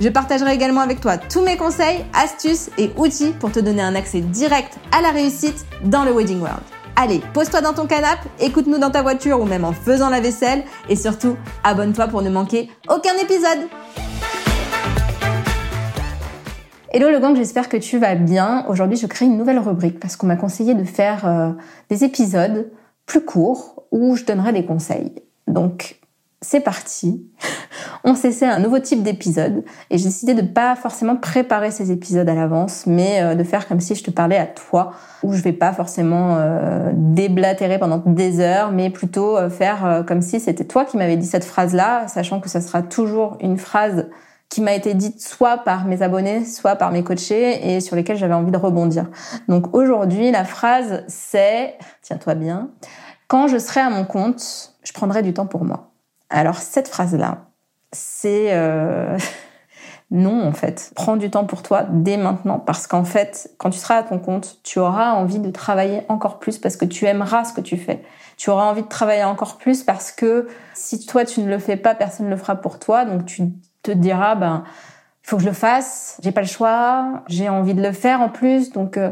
Je partagerai également avec toi tous mes conseils, astuces et outils pour te donner un accès direct à la réussite dans le Wedding World. Allez, pose-toi dans ton canapé, écoute-nous dans ta voiture ou même en faisant la vaisselle et surtout, abonne-toi pour ne manquer aucun épisode. Hello le gang, j'espère que tu vas bien. Aujourd'hui, je crée une nouvelle rubrique parce qu'on m'a conseillé de faire euh, des épisodes plus courts où je donnerai des conseils. Donc, c'est parti. On s'essaie un nouveau type d'épisode et j'ai décidé de pas forcément préparer ces épisodes à l'avance, mais euh, de faire comme si je te parlais à toi, où je vais pas forcément euh, déblatérer pendant des heures, mais plutôt euh, faire comme si c'était toi qui m'avais dit cette phrase-là, sachant que ça sera toujours une phrase qui m'a été dite soit par mes abonnés, soit par mes coachés et sur lesquels j'avais envie de rebondir. Donc aujourd'hui, la phrase c'est, tiens-toi bien, quand je serai à mon compte, je prendrai du temps pour moi. Alors cette phrase-là, c'est euh, non en fait. Prends du temps pour toi dès maintenant parce qu'en fait, quand tu seras à ton compte, tu auras envie de travailler encore plus parce que tu aimeras ce que tu fais. Tu auras envie de travailler encore plus parce que si toi tu ne le fais pas, personne ne le fera pour toi. Donc tu te diras ben faut que je le fasse, j'ai pas le choix, j'ai envie de le faire en plus. Donc euh,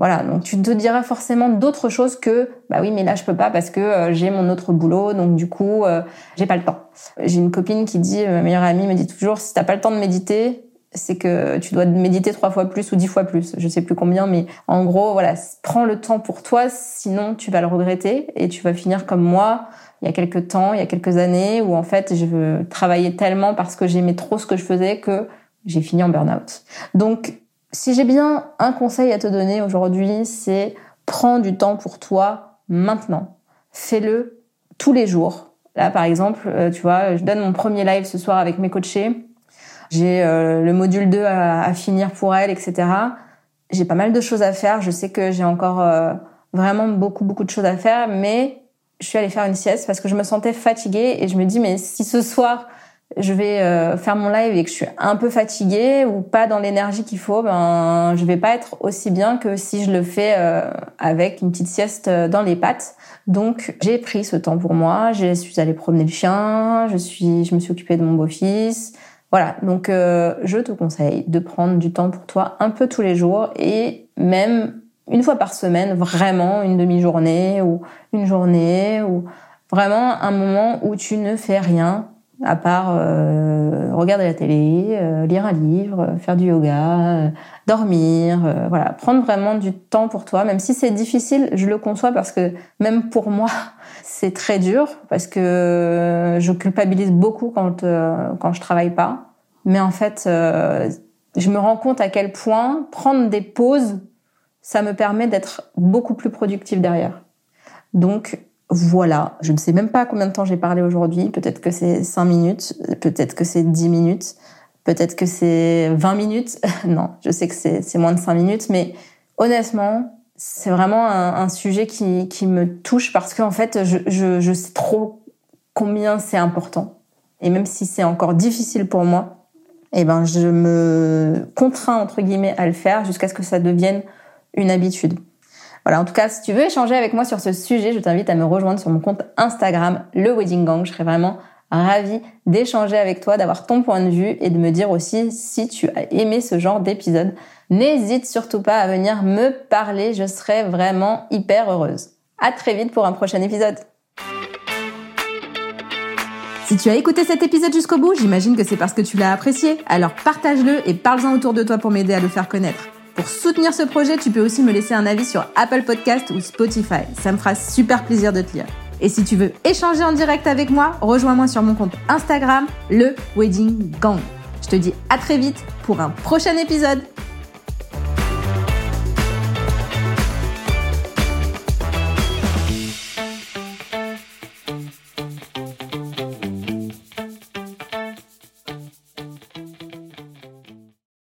voilà, donc tu te diras forcément d'autres choses que bah oui, mais là je peux pas parce que euh, j'ai mon autre boulot, donc du coup euh, j'ai pas le temps. J'ai une copine qui dit, euh, ma meilleure amie me dit toujours, si t'as pas le temps de méditer, c'est que tu dois méditer trois fois plus ou dix fois plus, je sais plus combien, mais en gros voilà, prends le temps pour toi, sinon tu vas le regretter et tu vas finir comme moi il y a quelques temps, il y a quelques années, où en fait je veux travailler tellement parce que j'aimais trop ce que je faisais que j'ai fini en burn-out. Donc si j'ai bien un conseil à te donner aujourd'hui, c'est prends du temps pour toi maintenant. Fais-le tous les jours. Là, par exemple, euh, tu vois, je donne mon premier live ce soir avec mes coachés. J'ai euh, le module 2 à, finir pour elle, etc. J'ai pas mal de choses à faire. Je sais que j'ai encore euh, vraiment beaucoup, beaucoup de choses à faire, mais je suis allée faire une sieste parce que je me sentais fatiguée et je me dis, mais si ce soir, je vais euh, faire mon live et que je suis un peu fatiguée ou pas dans l'énergie qu'il faut, ben je vais pas être aussi bien que si je le fais euh, avec une petite sieste euh, dans les pattes. Donc j'ai pris ce temps pour moi, je suis allée promener le chien, je suis je me suis occupée de mon beau-fils. Voilà, donc je te conseille de prendre du temps pour toi un peu tous les jours et même une fois par semaine, vraiment une demi-journée ou une journée ou vraiment un moment où tu ne fais rien à part euh, regarder la télé, euh, lire un livre, faire du yoga, euh, dormir, voilà, prendre vraiment du temps pour toi, même si c'est difficile, je le conçois parce que même pour moi, c'est très dur parce que je culpabilise beaucoup quand quand je travaille pas, mais en fait, je me rends compte à quel point prendre des pauses, ça me permet d'être beaucoup plus productive derrière. Donc voilà, je ne sais même pas combien de temps j'ai parlé aujourd'hui. Peut-être que c'est 5 minutes, peut-être que c'est 10 minutes, peut-être que c'est 20 minutes. non, je sais que c'est moins de 5 minutes, mais honnêtement, c'est vraiment un, sujet qui, me touche parce qu'en fait, je sais trop combien c'est important. Et même si c'est encore difficile pour moi, eh ben, je me contrains, entre guillemets, à le faire jusqu'à ce que ça devienne une habitude. Voilà, en tout cas, si tu veux échanger avec moi sur ce sujet, je t'invite à me rejoindre sur mon compte Instagram, le Wedding Gang. Je serais vraiment ravie d'échanger avec toi, d'avoir ton point de vue et de me dire aussi si tu as aimé ce genre d'épisode. N'hésite surtout pas à venir me parler, je serais vraiment hyper heureuse. À très vite pour un prochain épisode. Si tu as écouté cet épisode jusqu'au bout, j'imagine que c'est parce que tu l'as apprécié. Alors partage-le et parle-en autour de toi pour m'aider à le faire connaître. Pour soutenir ce projet, tu peux aussi me laisser un avis sur Apple Podcast ou Spotify. Ça me fera super plaisir de te lire. Et si tu veux échanger en direct avec moi, rejoins-moi sur mon compte Instagram, le Wedding Gang. Je te dis à très vite pour un prochain épisode.